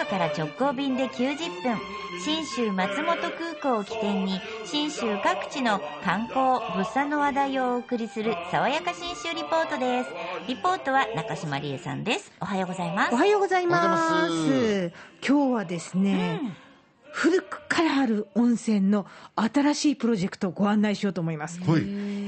岡から直行便で90分信州松本空港を起点に信州各地の観光物産の話題をお送りする爽やか信州リポートです。リポートは中島理恵さんです。おはようございます。おはようございます。今日はですね、古くからある温泉の新しいプロジェクトをご案内しようと思います。はい。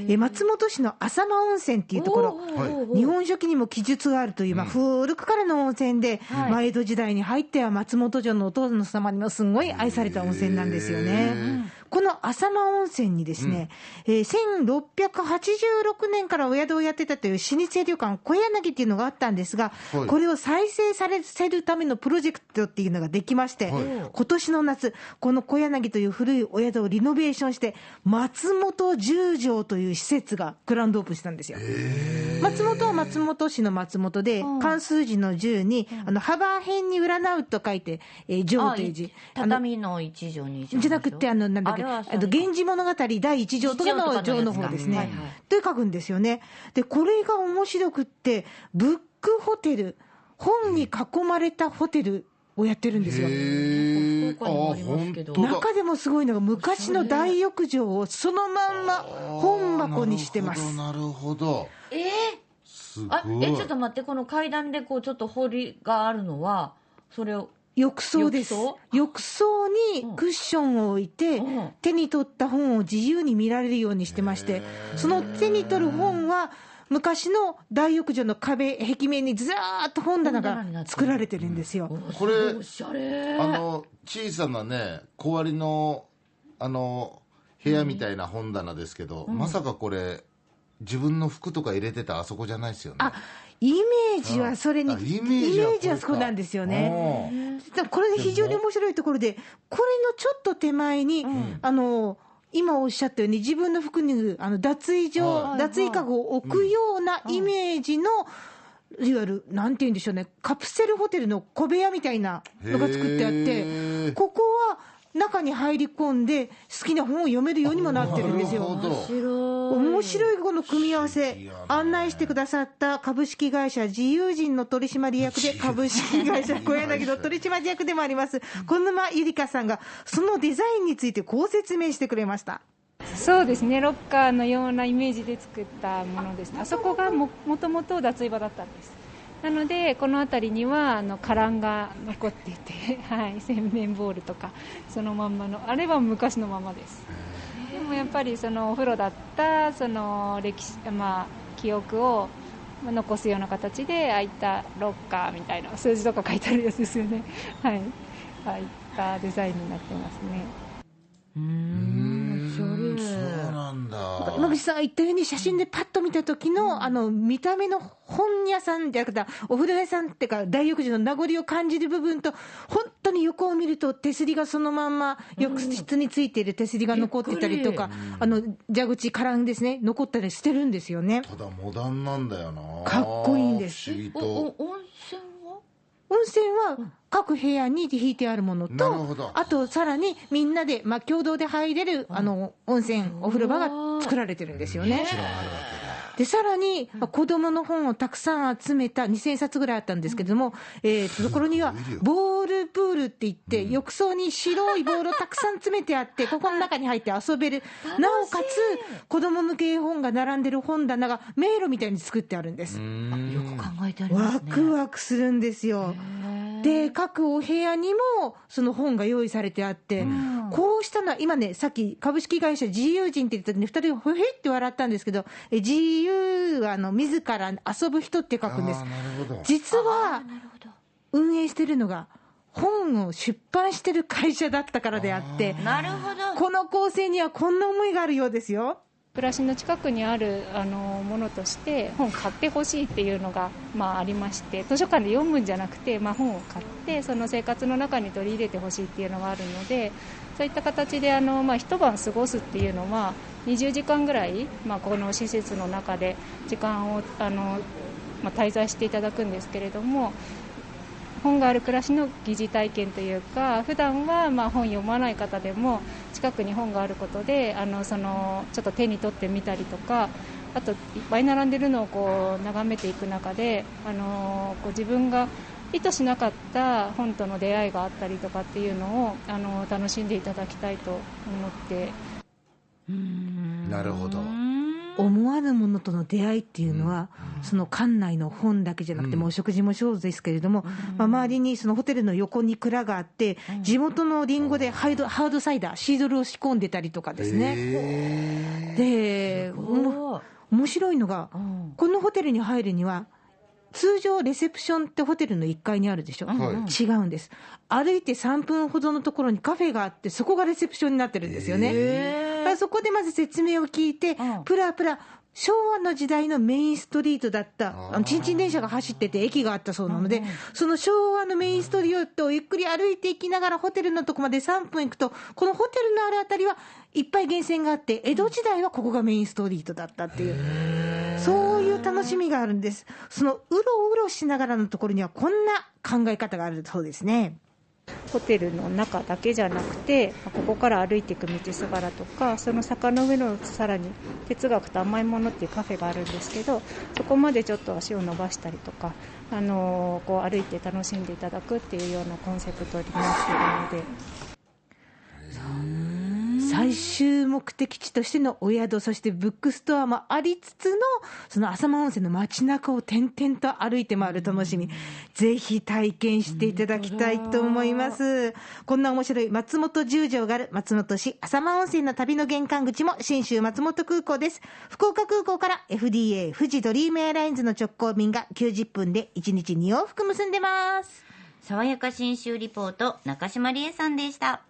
え松本市の浅間温泉っていうところ、はい。日本書紀にも記述があるという、まあ、古くからの温泉で、はい。まあ、江戸時代に入っては松本城のお殿様にもすごい愛された温泉なんですよね。この浅間温泉にですね、えー1686年からお宿をやってたという老舗旅館小柳っていうのがあったんですが、はい。これを再生させるためのプロジェクトっていうのができまして、はい。今年の夏、この小柳という古いお宿をリノベーションして、松本十条という施設がグランドオープンしたんですよ。松本は松本市の松本で、漢数字の10に、あの幅辺に占うと書いて、えー、上という字。畳の一条二条じゃなくて、あの、なんだっけ、あれはあの、源氏物語第一条とかの条の方ですね。で書くんですよね。で、これが面白くって、ブックホテル、本に囲まれたホテルをやってるんですよ。中でもすごいのが、昔の大浴場をそのまんま本箱にしてます。なるほど。なるほどえー？すごい。あえちょっと待ってこの階段でこうちょっと堀があるのはそれを浴槽です。浴槽。浴槽にクッションを置いて、うん。手に取った本を自由に見られるようにしてまして、その手に取る本は、昔の大浴場の壁、壁面にずらーっと本棚が作られてるんですよ。これおしゃれ。あの、小さなね、小割りの、あの、部屋みたいな本棚ですけど、まさかこれ、自分の服とか入れてたあそこじゃないですよね。あイメージはそれに、あイメージはそうなんですよね。これで非常に面白いところで、これのちょっと手前に、あの、今おっしゃったように、自分の服にあの脱衣所、はい。脱衣かごを置くようなイメージの、いわゆる、なんて言うんでしょうね、カプセルホテルの小部屋みたいなのが作ってあっへて、ー。ここは中に入り込んで、好きな本を読めるようにもなってるんですよ。なるほど。面白いこの組み合わせ案内してくださった株式会社自由人の取締役で、株式会社小柳の取締役でもあります、小沼ゆりかさんが、そのデザインについてこう説明してくれました。そうですね。ロッカーのようなイメージで作ったものです。あそこがももともと脱衣場だったんです。なのでこの辺りにはあのカランが残っていて、はい、洗面ボールとかそのまんまのあれは昔のままですでもやっぱりそのお風呂だったその歴史、まあ、記憶をまあ残すような形でああいったロッカーみたいな数字とか書いてあるやつですよね。はい。ああいったデザインになってますね。うーんそうなんだ。山口さんが言ったように、写真でパッと見た時の、あの、見た目の本屋さんじゃなくて、お風呂屋さんっていうか、大浴場の名残を感じる部分と、本当に横を見ると、手すりがそのまんま、浴室についている手すりが残ってたりとか、あの、蛇口、カランですね、残ったりしてるんですよね。ただモダンなんだよな。かっこいいんです不思議おと。お温泉は？温泉は各部屋に引いてあるものと、あとさらにみんなで、まあ、共同で入れる、あの、温泉、お風呂場が作られてるんですよねも。ちろんあるわで、さらに、まあ子供の本をたくさん集めた2000冊ぐらいあったんですけれども、えーと、ところにはボールプールって言って、浴槽に白いボールをたくさん詰めてあって、ここの中に入って遊べる。なおかつ、子供向け絵本が並んでる本棚が迷路みたいに作ってあるんです。よく考えてありますね。ワクワクするんですよ。で、各お部屋にもその本が用意されてあって、こうしたのは、今ね、さっき株式会社自由人って言った時に、二人ほへって笑ったんですけど、え自由はあの自ら遊ぶ人って書くんですあー。なるほど。実は運営してるのが、本を出版してる会社だったからであって、なるほどこの構成にはこんな思いがあるようですよ。暮らしの近くにあるあのものとして本を買ってほしいっていうのが、まあ、ありまして図書館で読むんじゃなくて、まあ、本を買ってその生活の中に取り入れてほしいっていうのがあるのでそういった形であの、まあ、一晩過ごすっていうのは20時間ぐらい、まあ、この施設の中で時間をあの、まあ、滞在していただくんですけれども本がある暮らしの疑似体験というか普段はまあ本読まない方でも近くに本があることであのそのちょっと手に取ってみたりとかあといっぱい並んでるのをこう眺めていく中であのこう自分が意図しなかった本との出会いがあったりとかっていうのをあの楽しんでいただきたいと思って。なるほど思わぬものとの出会いっていうのは、その館内の本だけじゃなくて、もうお食事もそうですけれども、まあ、周りにそのホテルの横に蔵があって、地元のリンゴでハイドハードサイダー、シードルを仕込んでたりとかですね。で、面白いのが、このホテルに入るには、通常、レセプションってホテルの1階にあるでしょ、はい。違うんです、歩いて3分ほどのところにカフェがあって、そこがレセプションになってるんですよね。そこでまず説明を聞いて、プラプラ、昭和の時代のメインストリートだった、あのちんちん電車が走ってて、駅があったそうなので、その昭和のメインストリートをゆっくり歩いていきながら、ホテルのとこまで3分行くと、このホテルのあるあたりはいっぱい源泉があって、江戸時代はここがメインストリートだったっていう、そういう楽しみがあるんです。そのうろうろしながらのところには、こんな考え方があるそうですね。ホテルの中だけじゃなくてここから歩いていく道すがらとかその坂の上のさらに哲学と甘いものっていうカフェがあるんですけどそこまでちょっと足を伸ばしたりとか、あのーこう歩いて楽しんでいただくっていうようなコンセプトになっているので。最終目的地としてのお宿、そしてブックストアもありつつの、その浅間温泉の街中を点々と歩いて回る楽しみ、ぜひ体験していただきたいと思います。こんな面白い松本十条がある松本市浅間温泉の旅の玄関口も新州松本空港です。福岡空港から FDA 富士ドリームエアラインズの直行便が90分で1日2往復結んでます。爽やか新州リポート中島理恵さんでした